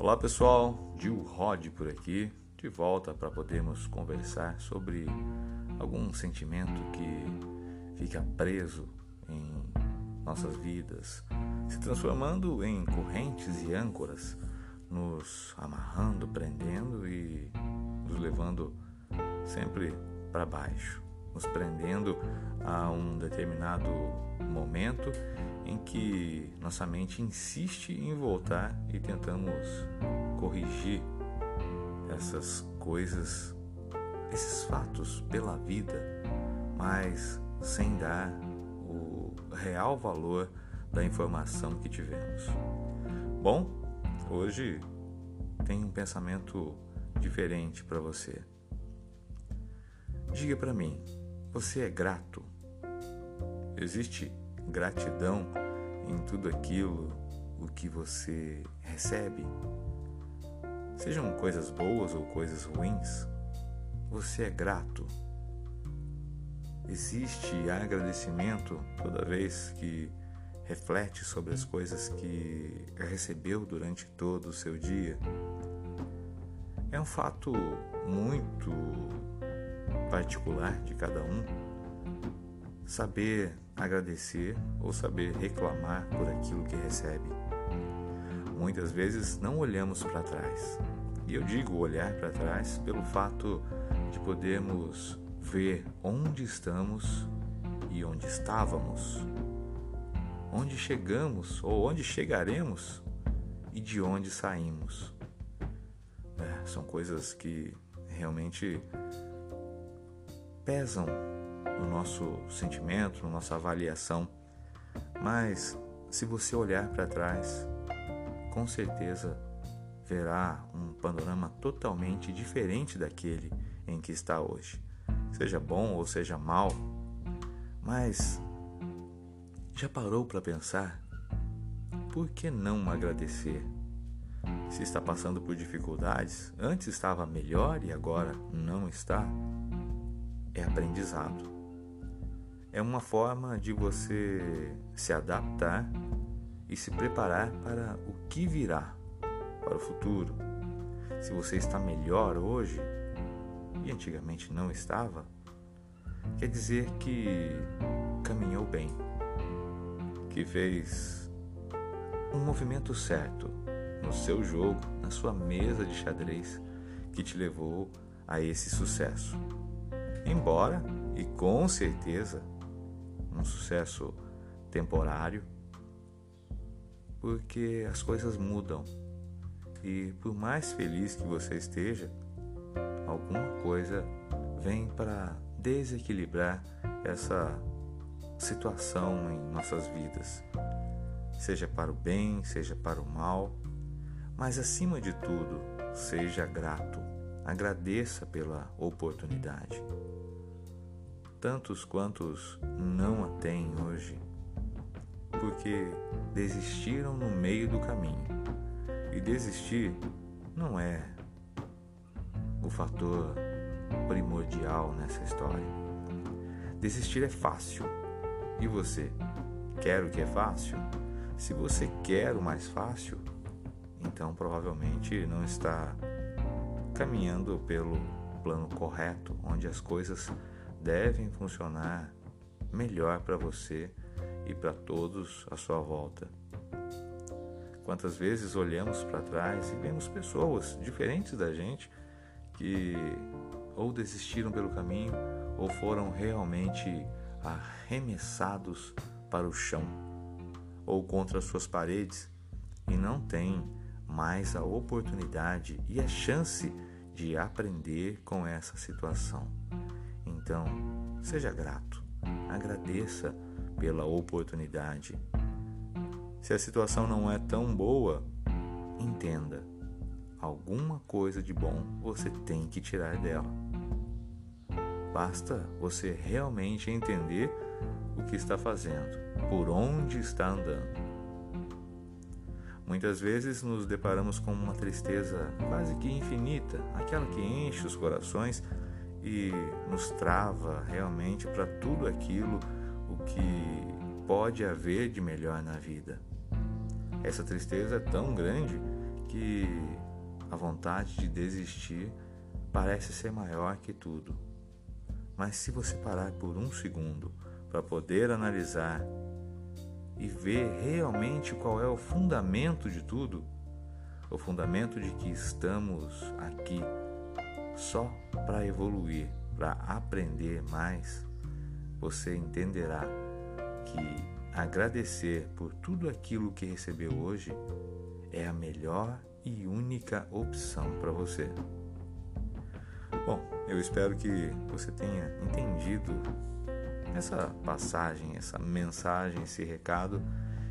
Olá pessoal, Gil Rod por aqui, de volta para podermos conversar sobre algum sentimento que fica preso em nossas vidas, se transformando em correntes e âncoras, nos amarrando, prendendo e nos levando sempre para baixo, nos prendendo a um determinado momento em que nossa mente insiste em voltar e tentamos corrigir essas coisas, esses fatos pela vida, mas sem dar o real valor da informação que tivemos. Bom, hoje tem um pensamento diferente para você. Diga para mim, você é grato? Existe gratidão em tudo aquilo o que você recebe, sejam coisas boas ou coisas ruins, você é grato. Existe agradecimento toda vez que reflete sobre as coisas que recebeu durante todo o seu dia. É um fato muito particular de cada um saber agradecer ou saber reclamar por aquilo que recebe. Muitas vezes não olhamos para trás. E eu digo olhar para trás pelo fato de podermos ver onde estamos e onde estávamos, onde chegamos ou onde chegaremos e de onde saímos. É, são coisas que realmente pesam no nosso sentimento, na nossa avaliação. Mas se você olhar para trás, com certeza verá um panorama totalmente diferente daquele em que está hoje. Seja bom ou seja mal, mas já parou para pensar? Por que não agradecer? Se está passando por dificuldades, antes estava melhor e agora não está, é aprendizado é uma forma de você se adaptar e se preparar para o que virá, para o futuro. Se você está melhor hoje e antigamente não estava, quer dizer que caminhou bem, que fez um movimento certo no seu jogo, na sua mesa de xadrez que te levou a esse sucesso. Embora, e com certeza, um sucesso temporário, porque as coisas mudam. E por mais feliz que você esteja, alguma coisa vem para desequilibrar essa situação em nossas vidas, seja para o bem, seja para o mal, mas acima de tudo, seja grato, agradeça pela oportunidade tantos quantos não a têm hoje, porque desistiram no meio do caminho. E desistir não é o fator primordial nessa história. Desistir é fácil. E você quer o que é fácil? Se você quer o mais fácil, então provavelmente não está caminhando pelo plano correto, onde as coisas devem funcionar melhor para você e para todos à sua volta. Quantas vezes olhamos para trás e vemos pessoas diferentes da gente que ou desistiram pelo caminho ou foram realmente arremessados para o chão ou contra suas paredes e não têm mais a oportunidade e a chance de aprender com essa situação. Então, seja grato, agradeça pela oportunidade. Se a situação não é tão boa, entenda, alguma coisa de bom você tem que tirar dela. Basta você realmente entender o que está fazendo, por onde está andando. Muitas vezes nos deparamos com uma tristeza quase que infinita, aquela que enche os corações e nos trava realmente para tudo aquilo o que pode haver de melhor na vida. Essa tristeza é tão grande que a vontade de desistir parece ser maior que tudo. Mas se você parar por um segundo para poder analisar e ver realmente qual é o fundamento de tudo, o fundamento de que estamos aqui só para evoluir, para aprender mais, você entenderá que agradecer por tudo aquilo que recebeu hoje é a melhor e única opção para você. Bom, eu espero que você tenha entendido essa passagem, essa mensagem, esse recado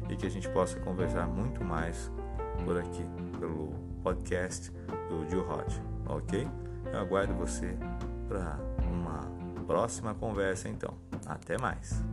e que a gente possa conversar muito mais por aqui, pelo podcast do Jill Hot, ok? Eu aguardo você para uma próxima conversa então. Até mais!